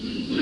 Mm-hmm.